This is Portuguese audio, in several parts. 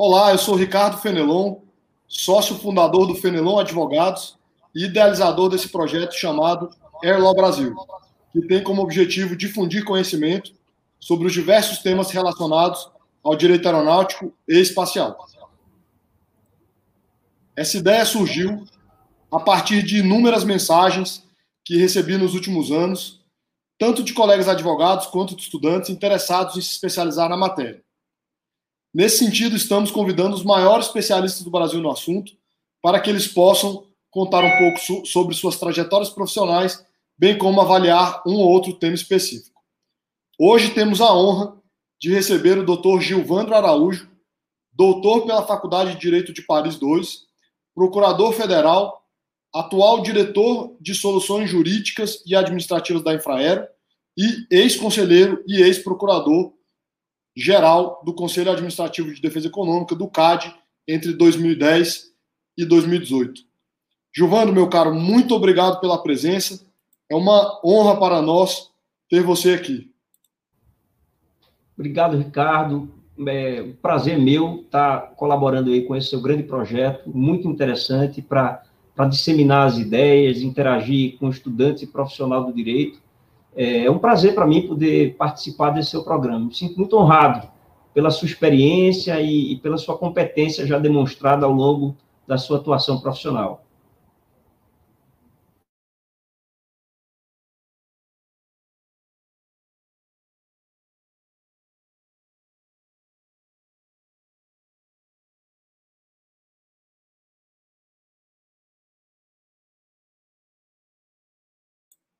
Olá, eu sou Ricardo Fenelon, sócio fundador do Fenelon Advogados e idealizador desse projeto chamado Airlaw Brasil, que tem como objetivo difundir conhecimento sobre os diversos temas relacionados ao direito aeronáutico e espacial. Essa ideia surgiu a partir de inúmeras mensagens que recebi nos últimos anos, tanto de colegas advogados quanto de estudantes interessados em se especializar na matéria. Nesse sentido, estamos convidando os maiores especialistas do Brasil no assunto para que eles possam contar um pouco sobre suas trajetórias profissionais, bem como avaliar um ou outro tema específico. Hoje temos a honra de receber o Dr. Gilvandro Araújo, doutor pela Faculdade de Direito de Paris II, procurador federal, atual diretor de soluções jurídicas e administrativas da Infraero e ex-conselheiro e ex-procurador geral do Conselho Administrativo de Defesa Econômica, do CAD, entre 2010 e 2018. Gilvando, meu caro, muito obrigado pela presença. É uma honra para nós ter você aqui. Obrigado, Ricardo. É um prazer meu estar colaborando aí com esse seu grande projeto, muito interessante para disseminar as ideias, interagir com estudantes e profissionais do direito é, é um prazer para mim poder participar desse seu programa. Me sinto muito honrado pela sua experiência e, e pela sua competência já demonstrada ao longo da sua atuação profissional.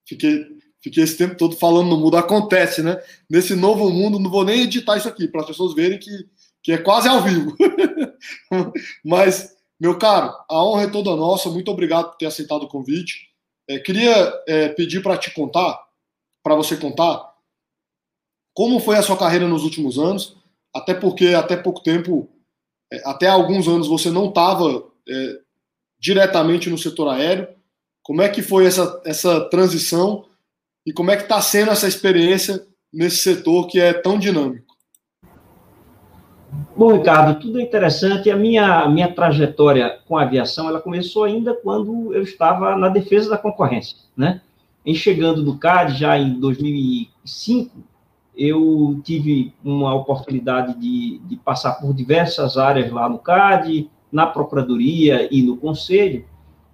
Fiquei, Fiquei esse tempo todo falando no mundo. Acontece, né? Nesse novo mundo, não vou nem editar isso aqui, para as pessoas verem que, que é quase ao vivo. Mas, meu caro, a honra é toda nossa. Muito obrigado por ter aceitado o convite. É, queria é, pedir para te contar, para você contar, como foi a sua carreira nos últimos anos, até porque até pouco tempo, é, até alguns anos, você não estava é, diretamente no setor aéreo. Como é que foi essa, essa transição e como é que está sendo essa experiência nesse setor que é tão dinâmico? Bom, Ricardo, tudo é interessante. A minha, minha trajetória com a aviação, ela começou ainda quando eu estava na defesa da concorrência, né? Em chegando do CAD, já em 2005, eu tive uma oportunidade de, de passar por diversas áreas lá no CAD, na Procuradoria e no Conselho,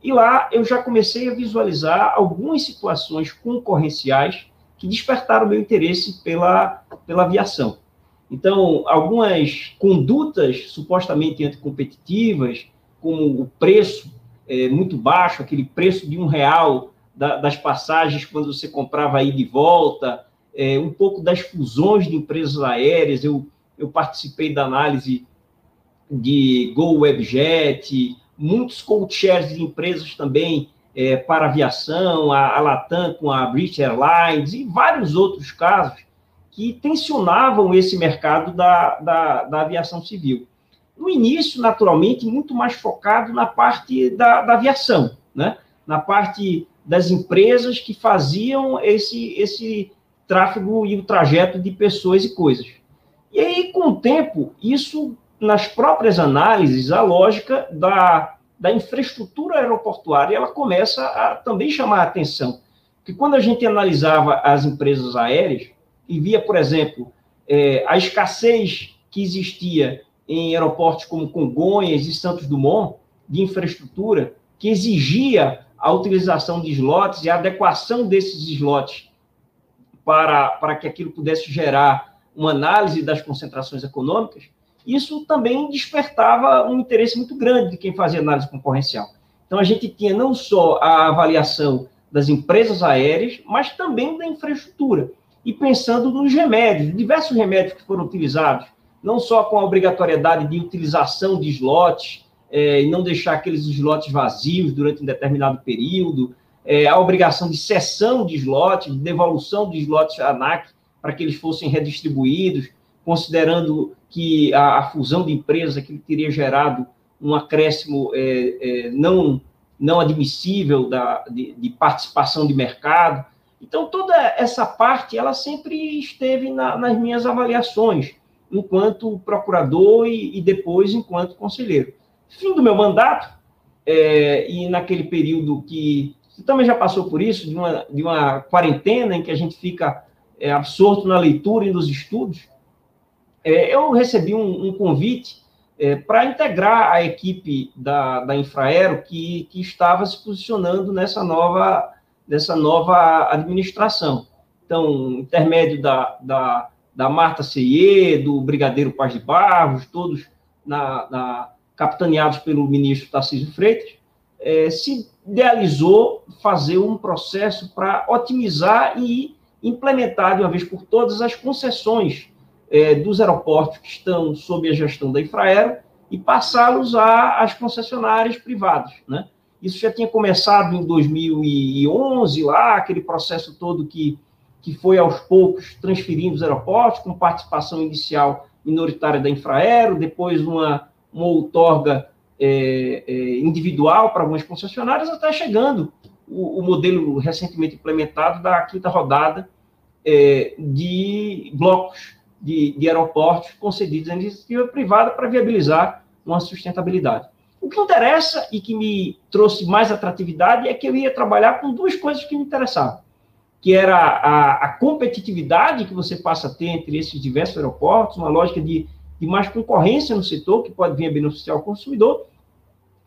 e lá eu já comecei a visualizar algumas situações concorrenciais que despertaram meu interesse pela, pela aviação. Então, algumas condutas supostamente anticompetitivas, como o preço é, muito baixo, aquele preço de um real da, das passagens quando você comprava aí de volta, é, um pouco das fusões de empresas aéreas. Eu, eu participei da análise de Go Webjet, muitos co-chairs de empresas também é, para aviação, a, a Latam com a British Airlines e vários outros casos que tensionavam esse mercado da, da, da aviação civil. No início, naturalmente, muito mais focado na parte da, da aviação, né? na parte das empresas que faziam esse, esse tráfego e o trajeto de pessoas e coisas. E aí, com o tempo, isso nas próprias análises, a lógica da, da infraestrutura aeroportuária ela começa a também chamar a atenção. Que quando a gente analisava as empresas aéreas e via, por exemplo, é, a escassez que existia em aeroportos como Congonhas e Santos Dumont de infraestrutura, que exigia a utilização de slots e a adequação desses slots para, para que aquilo pudesse gerar uma análise das concentrações econômicas, isso também despertava um interesse muito grande de quem fazia análise concorrencial. Então, a gente tinha não só a avaliação das empresas aéreas, mas também da infraestrutura. E pensando nos remédios, diversos remédios que foram utilizados, não só com a obrigatoriedade de utilização de slots, é, e não deixar aqueles slots vazios durante um determinado período, é, a obrigação de cessão de slots, de devolução de slots ANAC para que eles fossem redistribuídos, considerando que a, a fusão de empresas que teria gerado um acréscimo é, é, não, não admissível da, de, de, participação de mercado. Então, toda essa parte, ela sempre esteve na, nas minhas avaliações. enquanto procurador e, e depois enquanto conselheiro. Fim do meu mandato, é, e naquele período que você também já passou por isso, de uma, de uma quarentena em que a gente fica é, absorto na leitura e nos estudos, eu recebi um, um convite é, para integrar a equipe da, da Infraero que, que estava se posicionando nessa nova, nessa nova administração. Então, intermédio da, da, da Marta Ceie, do Brigadeiro Paz de Barros, todos na, na, capitaneados pelo ministro Tarcísio Freitas, é, se idealizou fazer um processo para otimizar e implementar de uma vez por todas as concessões é, dos aeroportos que estão sob a gestão da Infraero e passá-los às concessionárias privadas, né? Isso já tinha começado em 2011, lá, aquele processo todo que, que foi aos poucos transferindo os aeroportos, com participação inicial minoritária da Infraero, depois uma, uma outorga é, é, individual para algumas concessionárias, até chegando o, o, modelo recentemente implementado da quinta rodada é, de blocos de, de aeroportos concedidos à iniciativa privada para viabilizar uma sustentabilidade. O que interessa e que me trouxe mais atratividade é que eu ia trabalhar com duas coisas que me interessavam, que era a, a competitividade que você passa a ter entre esses diversos aeroportos, uma lógica de, de mais concorrência no setor, que pode vir a beneficiar o consumidor,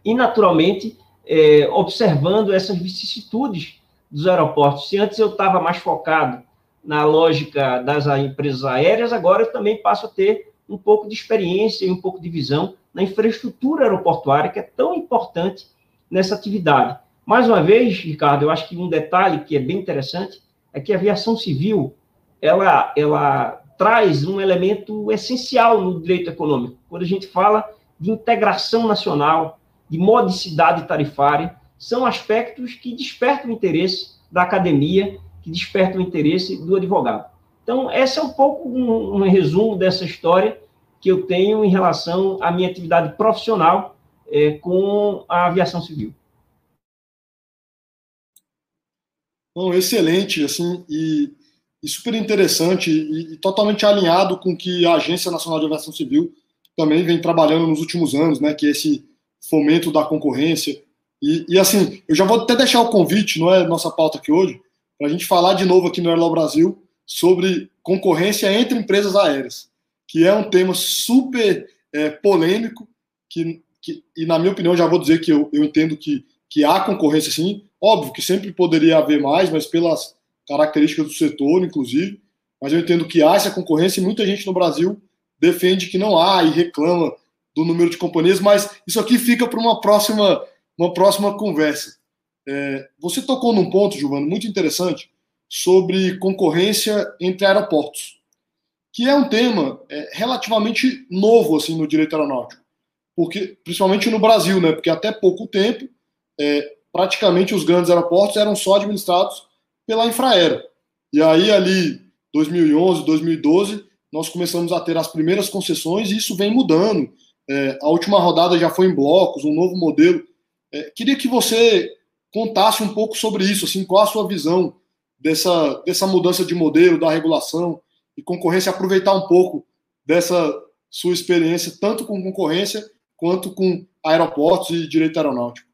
e, naturalmente, é, observando essas vicissitudes dos aeroportos. Se antes eu estava mais focado na lógica das empresas aéreas, agora também passo a ter um pouco de experiência e um pouco de visão na infraestrutura aeroportuária, que é tão importante nessa atividade. Mais uma vez, Ricardo, eu acho que um detalhe que é bem interessante é que a aviação civil ela, ela traz um elemento essencial no direito econômico. Quando a gente fala de integração nacional, de modicidade tarifária, são aspectos que despertam o interesse da academia que desperta o interesse do advogado. Então, esse é um pouco um, um resumo dessa história que eu tenho em relação à minha atividade profissional é, com a aviação civil. Bom, excelente, assim, e, e super interessante e, e, totalmente alinhado com que a Agência Nacional de Aviação Civil também vem trabalhando nos últimos anos, né, que é esse fomento da concorrência. E, e assim, eu já vou até deixar o convite, não é nossa pauta aqui hoje, para a gente falar de novo aqui no Airlaw Brasil sobre concorrência entre empresas aéreas, que é um tema super é, polêmico, que, que, e na minha opinião já vou dizer que eu, eu entendo que, que há concorrência sim, óbvio que sempre poderia haver mais, mas pelas características do setor, inclusive, mas eu entendo que há essa concorrência e muita gente no Brasil defende que não há e reclama do número de companhias, mas isso aqui fica para uma próxima, uma próxima conversa. É, você tocou num ponto, Giovanni, muito interessante sobre concorrência entre aeroportos, que é um tema é, relativamente novo assim no direito aeronáutico, porque principalmente no Brasil, né? Porque até pouco tempo, é, praticamente os grandes aeroportos eram só administrados pela Infraero. E aí ali 2011, 2012, nós começamos a ter as primeiras concessões e isso vem mudando. É, a última rodada já foi em blocos, um novo modelo. É, queria que você contasse um pouco sobre isso, assim, qual a sua visão dessa, dessa mudança de modelo, da regulação e concorrência, aproveitar um pouco dessa sua experiência, tanto com concorrência quanto com aeroportos e direito aeronáutico.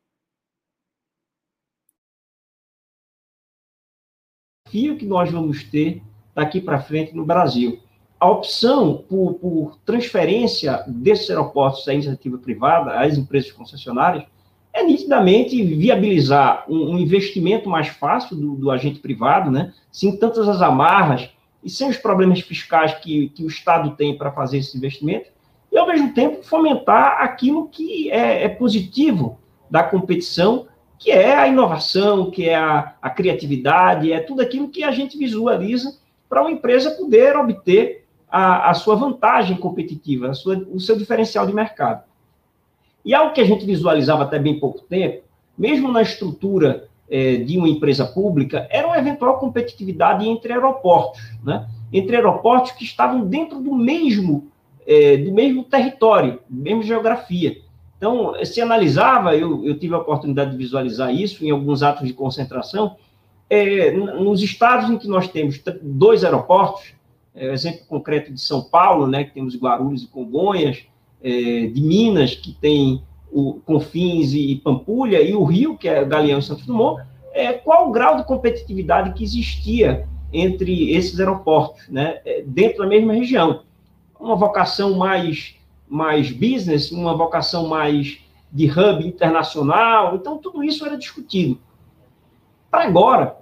desafio que nós vamos ter daqui para frente no Brasil. A opção por, por transferência desses aeroportos à iniciativa privada, às empresas concessionárias, é nitidamente viabilizar um, um investimento mais fácil do, do, agente privado, né? sem tantas as amarras e sem os problemas fiscais que, que o Estado tem para fazer esse investimento, e ao mesmo tempo fomentar aquilo que é, é positivo da competição, que é a inovação, que é a, a criatividade, é tudo aquilo que a gente visualiza para uma empresa poder obter a, a sua vantagem competitiva, a sua, o seu diferencial de mercado. E algo que a gente visualizava até bem pouco tempo, mesmo na estrutura é, de uma empresa pública, era uma eventual competitividade entre aeroportos, né? entre aeroportos que estavam dentro do mesmo, é, do mesmo território, mesma geografia. Então, se analisava, eu, eu, tive a oportunidade de visualizar isso em alguns atos de concentração, é, nos estados em que nós temos dois aeroportos, exemplo concreto de São Paulo, né, que temos Guarulhos e Congonhas, é, de Minas, que tem o Confins e Pampulha, e o Rio, que é Galeão e Santos Dumont, é, qual o grau de competitividade que existia entre esses aeroportos, né, é, dentro da mesma região. Uma vocação mais, mais business, uma vocação mais de hub internacional, então tudo isso era discutido. Para agora,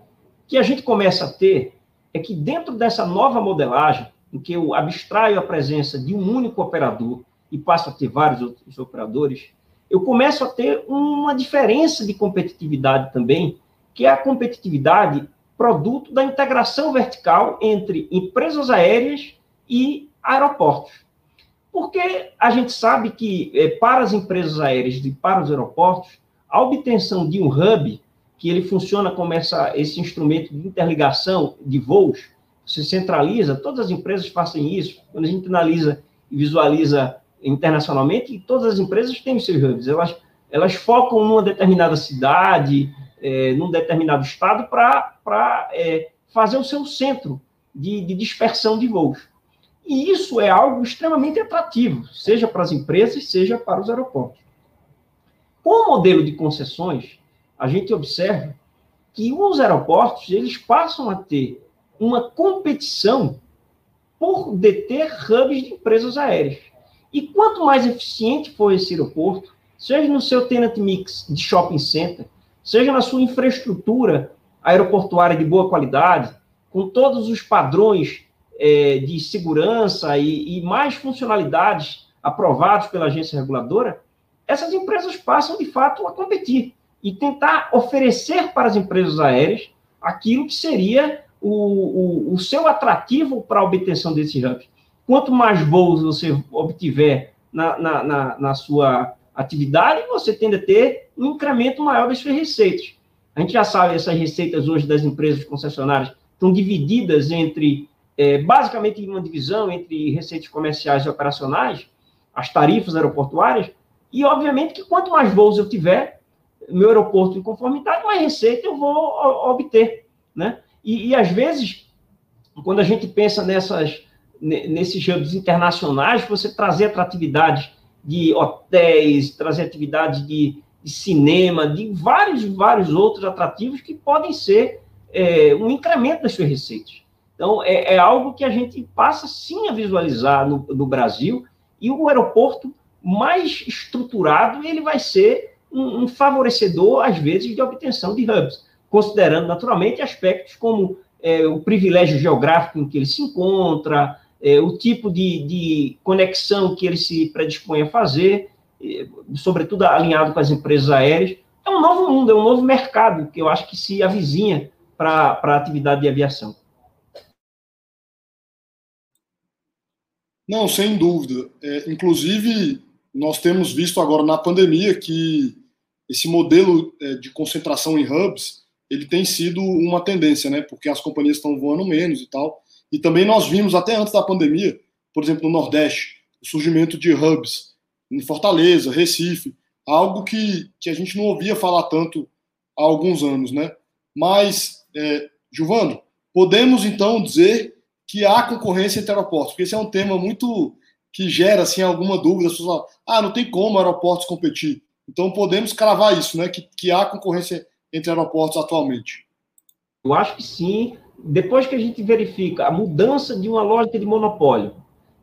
que a gente começa a ter é que dentro dessa nova modelagem, em que eu abstraio a presença de um único operador e passo a ter vários outros operadores, eu começo a ter uma diferença de competitividade também, que é a competitividade produto da integração vertical entre empresas aéreas e aeroportos. Porque a gente sabe que é, para as empresas aéreas e para os aeroportos, a obtenção de um hub que ele funciona como essa, esse instrumento de interligação de voos, você centraliza, todas as empresas fazem isso, quando a gente analisa e visualiza internacionalmente, todas as empresas têm os seus hubs, elas, elas focam numa determinada cidade, é, num determinado estado, para é, fazer o seu centro de, de dispersão de voos. E isso é algo extremamente atrativo, seja para as empresas, seja para os aeroportos. Com o modelo de concessões, a gente observa que os aeroportos eles passam a ter uma competição por deter hubs de empresas aéreas. E quanto mais eficiente for esse aeroporto, seja no seu tenant mix de shopping center, seja na sua infraestrutura aeroportuária de boa qualidade, com todos os padrões é, de segurança e, e mais funcionalidades aprovados pela agência reguladora, essas empresas passam de fato a competir e tentar oferecer para as empresas aéreas aquilo que seria o, o, o seu atrativo para a obtenção desse hub. Quanto mais voos você obtiver na, na, na, na sua atividade, você tende a ter um incremento maior das suas receitas. A gente já sabe, essas receitas hoje das empresas concessionárias estão divididas entre, é, basicamente, uma divisão entre receitas comerciais e operacionais, as tarifas aeroportuárias, e, obviamente, que quanto mais voos eu tiver, meu aeroporto em conformidade, mais receita eu vou obter, né? E, e, às vezes, quando a gente pensa nessas, nesses hubs internacionais, você trazer atratividade de hotéis, trazer atividade de, de, cinema, de vários, vários outros atrativos que podem ser é, um incremento das suas receitas. Então, é, é, algo que a gente passa sim a visualizar no, no Brasil, e o aeroporto mais estruturado ele vai ser um, um favorecedor, às vezes, de obtenção de hubs, considerando naturalmente aspectos como é, o privilégio geográfico em que ele se encontra, é, o tipo de, de, conexão que ele se predispõe a fazer, é, sobretudo alinhado com as empresas aéreas. É um novo mundo, é um novo mercado que eu acho que se avizinha para a atividade de aviação. Não, sem dúvida. É, inclusive, nós temos visto agora na pandemia que esse modelo é, de concentração em hubs, ele tem sido uma tendência, né? Porque as companhias estão voando menos e tal. E também nós vimos, até antes da pandemia, por exemplo, no Nordeste, o surgimento de hubs em Fortaleza, Recife, algo que, que a gente não ouvia falar tanto há alguns anos, né? Mas, é, Giovano, podemos então dizer que há concorrência entre aeroportos, porque esse é um tema muito que gera assim alguma dúvida, as pessoas falam, ah, não tem como aeroportos competir. Então podemos cravar isso, né? Que, que há concorrência entre aeroportos atualmente. Eu acho que sim. Depois que a gente verifica a mudança de uma lógica de monopólio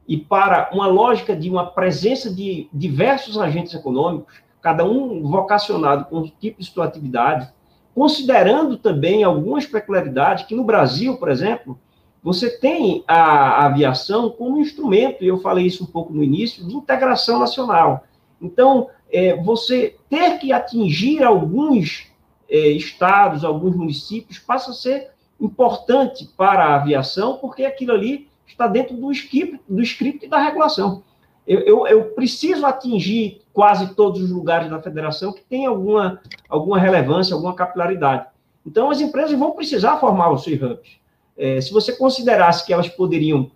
e para uma lógica de uma presença de diversos agentes econômicos, cada um vocacionado com um tipo de sua atividade, considerando também algumas peculiaridades que no Brasil, por exemplo, você tem a aviação como instrumento, e eu falei isso um pouco no início, de integração nacional. Então, é, você ter que atingir alguns é, estados, alguns municípios, passa a ser importante para a aviação, porque aquilo ali está dentro do script, do script da regulação. Eu, eu, eu, preciso atingir quase todos os lugares da federação que tem alguma, alguma relevância, alguma capilaridade. Então, as empresas vão precisar formar os seus hubs. É, se você considerasse que elas poderiam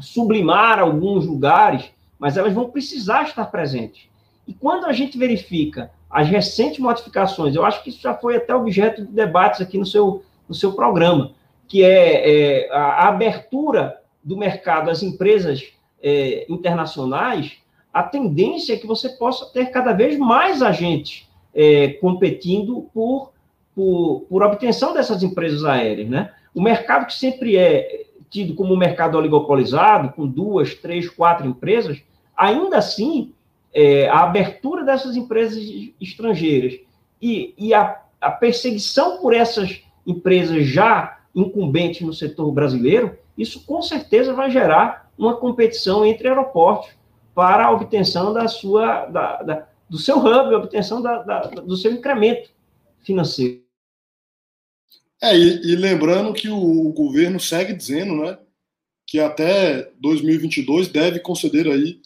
sublimar alguns lugares, mas elas vão precisar estar presentes. E quando a gente verifica as recentes modificações, eu acho que isso já foi até objeto de debates aqui no seu, no seu programa, que é, é a abertura do mercado às empresas é, internacionais, a tendência é que você possa ter cada vez mais agentes é, competindo por, por, por, obtenção dessas empresas aéreas. Né? O mercado que sempre é tido como um mercado oligopolizado, com duas, três, quatro empresas, ainda assim, é, a abertura dessas empresas estrangeiras e, e a, a perseguição por essas empresas já incumbentes no setor brasileiro, isso com certeza vai gerar uma competição entre aeroportos para a obtenção da sua, da, da, do seu hub, a obtenção da, do seu incremento financeiro. É, e, e, lembrando que o, governo segue dizendo, né, que até 2022 deve conceder aí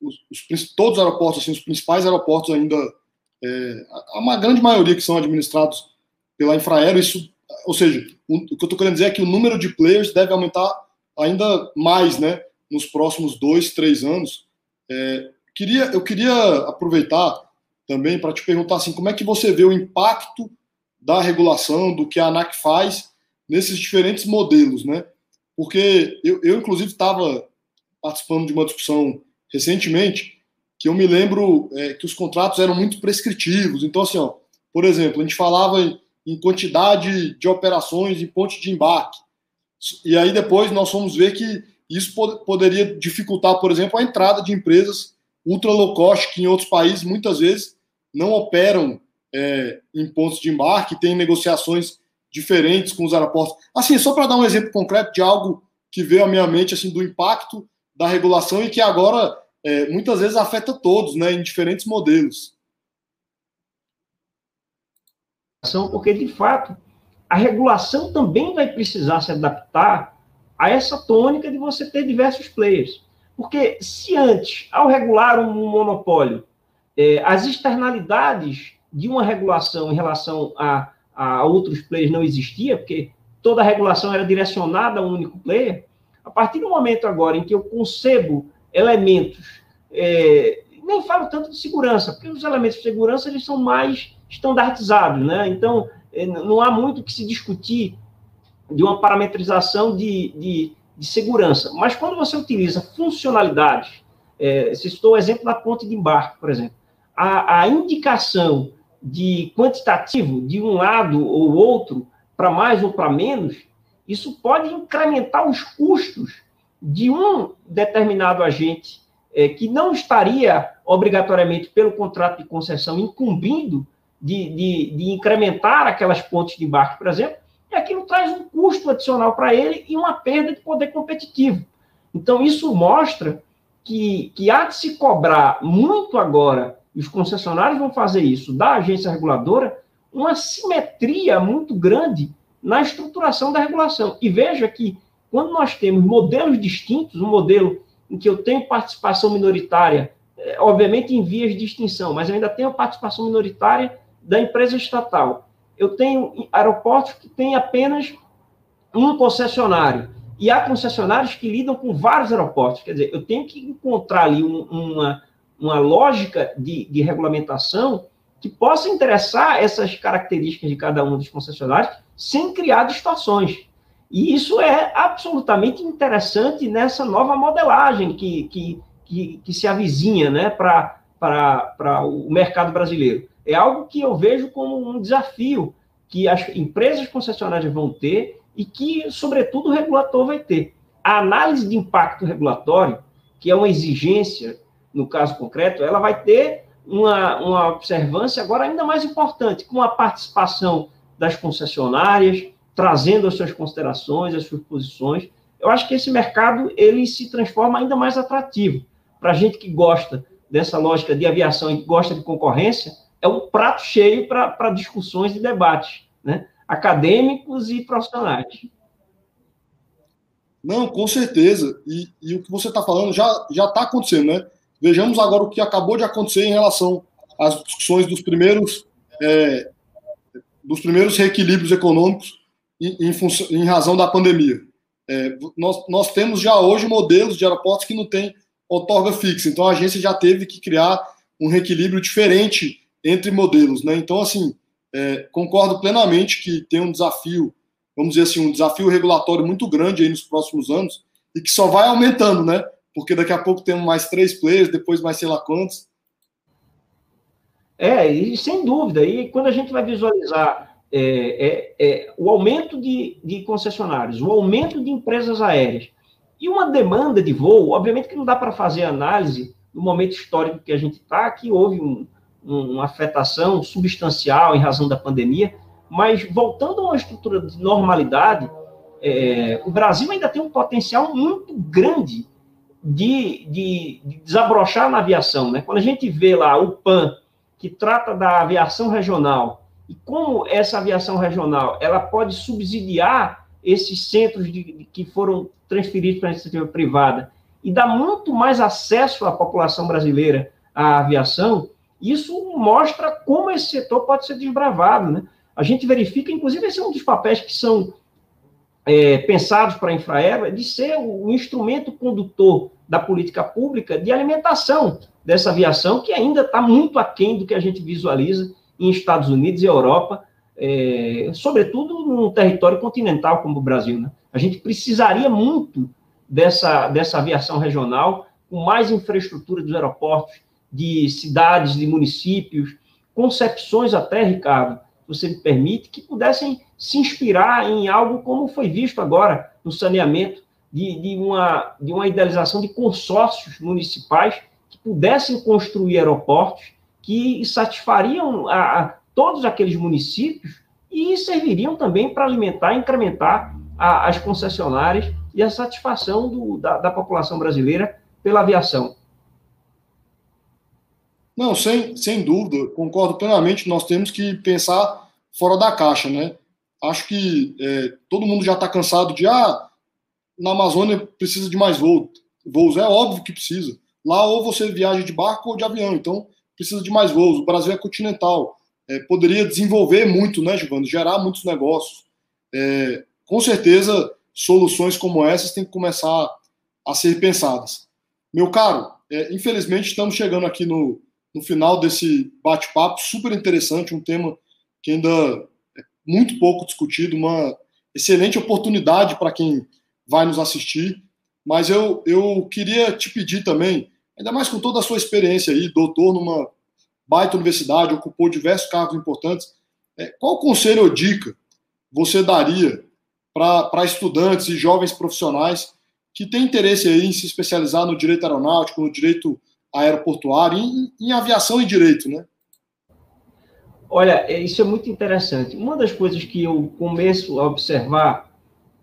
os, os, todos os aeroportos, assim, os principais aeroportos ainda, é, uma grande maioria que são administrados pela Infraero, isso, ou seja, o, que eu estou querendo dizer é que o número de players deve aumentar ainda mais, né, nos próximos dois, três anos. É, queria, eu queria aproveitar também para te perguntar assim, como é que você vê o impacto da regulação, do que a ANAC faz nesses diferentes modelos, né? Porque eu, eu inclusive, estava participando de uma discussão recentemente que eu me lembro é, que os contratos eram muito prescritivos. Então, assim, ó, por exemplo, a gente falava em, em quantidade de operações em ponte de embarque. E aí depois nós fomos ver que isso pod poderia dificultar, por exemplo, a entrada de empresas ultra low cost que em outros países muitas vezes não operam é, em pontos de embarque, têm negociações diferentes com os aeroportos. Assim, só para dar um exemplo concreto de algo que veio à minha mente assim do impacto da regulação e que agora é, muitas vezes afeta todos, né, em diferentes modelos. Porque de fato a regulação também vai precisar se adaptar a essa tônica de você ter diversos players. Porque se antes, ao regular um monopólio, é, as externalidades de uma regulação em relação a, a outros players não existia, porque toda a regulação era direcionada a um único player, a partir do momento agora em que eu concebo elementos, é, nem falo tanto de segurança, porque os elementos de segurança eles são mais estandartizados, né? Então, é, não há muito que se discutir de uma parametrização de, de, de segurança. Mas quando você utiliza funcionalidades, é, se estou o exemplo da ponte de embarque, por exemplo, a, a indicação de quantitativo de um lado ou outro, para mais ou para menos, isso pode incrementar os custos de um determinado agente é, que não estaria obrigatoriamente pelo contrato de concessão incumbindo de, de, de incrementar aquelas pontes de embarque, por exemplo, e aquilo traz um custo adicional para ele e uma perda de poder competitivo. Então, isso mostra que, que há de se cobrar muito agora, e os concessionários vão fazer isso, da agência reguladora, uma simetria muito grande na estruturação da regulação. E veja que, quando nós temos modelos distintos, um modelo em que eu tenho participação minoritária, é, obviamente em vias de extinção, mas eu ainda tenho participação minoritária da empresa estatal, eu tenho aeroportos que têm apenas um concessionário. E há concessionários que lidam com vários aeroportos. Quer dizer, eu tenho que encontrar ali um, uma, uma lógica de, de regulamentação que possa interessar essas características de cada um dos concessionários sem criar distorções. E isso é absolutamente interessante nessa nova modelagem que, que, que, que se avizinha né, para o mercado brasileiro é algo que eu vejo como um desafio que as empresas concessionárias vão ter e que, sobretudo, o regulador vai ter. A análise de impacto regulatório, que é uma exigência, no caso concreto, ela vai ter uma, uma observância agora ainda mais importante, com a participação das concessionárias, trazendo as suas considerações, as suas posições. Eu acho que esse mercado ele se transforma ainda mais atrativo. Para a gente que gosta dessa lógica de aviação e gosta de concorrência, é um prato cheio para discussões e debates, né? acadêmicos e profissionais. Não, com certeza. E, e o que você está falando já está acontecendo, né? Vejamos agora o que acabou de acontecer em relação às discussões dos primeiros, é, dos primeiros reequilíbrios econômicos em, em, função, em razão da pandemia. É, nós, nós temos já hoje modelos de aeroportos que não têm outorga fixa, então a agência já teve que criar um reequilíbrio diferente entre modelos, né? Então, assim, é, concordo plenamente que tem um desafio, vamos dizer assim, um desafio regulatório muito grande aí nos próximos anos, e que só vai aumentando, né? Porque daqui a pouco temos mais três players, depois mais sei lá quantos. É, e sem dúvida. E quando a gente vai visualizar é, é, é, o aumento de, de concessionários, o aumento de empresas aéreas e uma demanda de voo, obviamente que não dá para fazer análise no momento histórico que a gente está, que houve um, um, uma afetação substancial em razão da pandemia, mas voltando a uma estrutura de normalidade, é, o Brasil ainda tem um potencial muito grande de, de, de, desabrochar na aviação. Né? Quando a gente vê lá o PAN, que trata da aviação regional, e como essa aviação regional ela pode subsidiar esses centros de, de, que foram transferidos para a iniciativa privada e dar muito mais acesso à população brasileira à aviação, isso mostra como esse setor pode ser desbravado. Né? A gente verifica, inclusive, esse é um dos papéis que são é, pensados para a Infraero, de ser o instrumento condutor da política pública de alimentação dessa aviação, que ainda está muito aquém do que a gente visualiza em Estados Unidos e Europa, é, sobretudo num território continental como o Brasil. Né? A gente precisaria muito dessa, dessa aviação regional, com mais infraestrutura dos aeroportos, de cidades, de municípios, concepções até, Ricardo, você me permite, que pudessem se inspirar em algo como foi visto agora no saneamento, de, de, uma, de uma idealização de consórcios municipais que pudessem construir aeroportos que satisfariam a, a todos aqueles municípios e serviriam também para alimentar e incrementar a, as concessionárias e a satisfação do, da, da população brasileira pela aviação. Não, sem, sem dúvida, concordo plenamente. Nós temos que pensar fora da caixa, né? Acho que é, todo mundo já está cansado de ah, na Amazônia precisa de mais voos. voos. É óbvio que precisa. Lá ou você viaja de barco ou de avião, então precisa de mais voos. O Brasil é continental. É, poderia desenvolver muito, né, Giovanni? Gerar muitos negócios. É, com certeza, soluções como essas têm que começar a ser pensadas. Meu caro, é, infelizmente estamos chegando aqui no, no final desse bate-papo super interessante, um tema que ainda é muito pouco discutido, uma excelente oportunidade para quem vai nos assistir. Mas eu, eu queria te pedir também, ainda mais com toda a sua experiência aí, doutor numa baita universidade, ocupou diversos cargos importantes, é, qual conselho ou dica você daria para estudantes e jovens profissionais que têm interesse aí em se especializar no direito aeronáutico, no direito aeroportuário, em, em aviação e direito, né? Olha, é, isso é muito interessante. Uma das coisas que eu começo a observar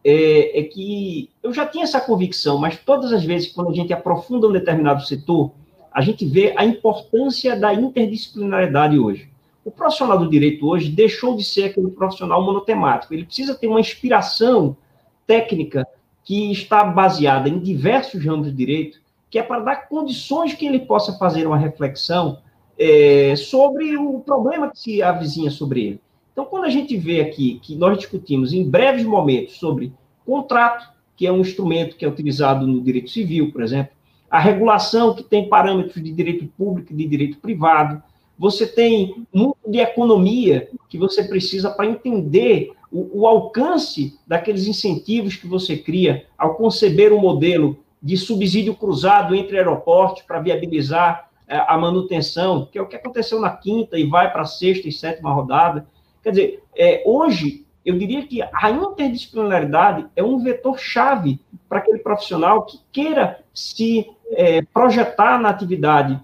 é, é, que eu já tinha essa convicção, mas todas as vezes quando a gente aprofunda um determinado setor, a gente vê a importância da interdisciplinaridade hoje. O profissional do direito hoje deixou de ser aquele profissional monotemático. Ele precisa ter uma inspiração técnica que está baseada em diversos ramos de direito, que é para dar condições que ele possa fazer uma reflexão é, sobre o problema que se avizinha sobre ele. Então, quando a gente vê aqui que nós discutimos em breves momentos sobre contrato, que é um instrumento que é utilizado no direito civil, por exemplo, a regulação que tem parâmetros de direito público e de direito privado, você tem muito de economia que você precisa para entender o, o, alcance daqueles incentivos que você cria ao conceber um modelo de subsídio cruzado entre aeroportos para viabilizar é, a manutenção, que é o que aconteceu na quinta e vai para a sexta e sétima rodada. Quer dizer, é, hoje, eu diria que a interdisciplinaridade é um vetor-chave para aquele profissional que queira se é, projetar na atividade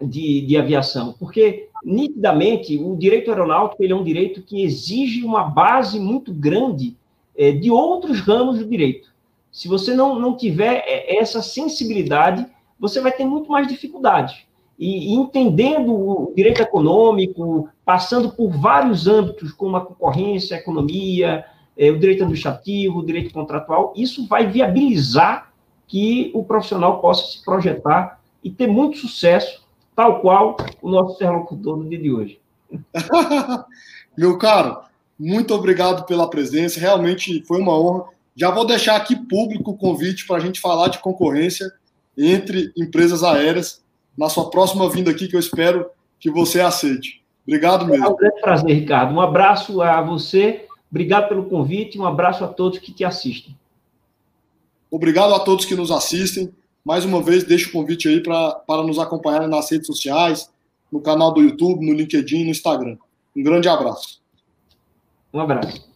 de, de aviação, porque nitidamente o direito aeronáutico ele é um direito que exige uma base muito grande é, de outros ramos do direito. Se você não, não tiver é, essa sensibilidade, você vai ter muito mais dificuldade. E, entendendo o direito econômico, passando por vários âmbitos, como a concorrência, a economia, é, o direito administrativo, o direito contratual, isso vai viabilizar que o profissional possa se projetar e ter muito sucesso, tal qual o nosso interlocutor no dia de hoje. Meu caro, muito obrigado pela presença, realmente foi uma honra. Já vou deixar aqui público o convite para a gente falar de concorrência entre empresas aéreas na sua próxima vinda aqui, que eu espero que você aceite. Obrigado mesmo. É um grande prazer, Ricardo. Um abraço a você, obrigado pelo convite, um abraço a todos que te assistem. Obrigado a todos que nos assistem. Mais uma vez, deixo o convite aí pra, para nos acompanharem nas redes sociais, no canal do YouTube, no LinkedIn, no Instagram. Um grande abraço. Um abraço.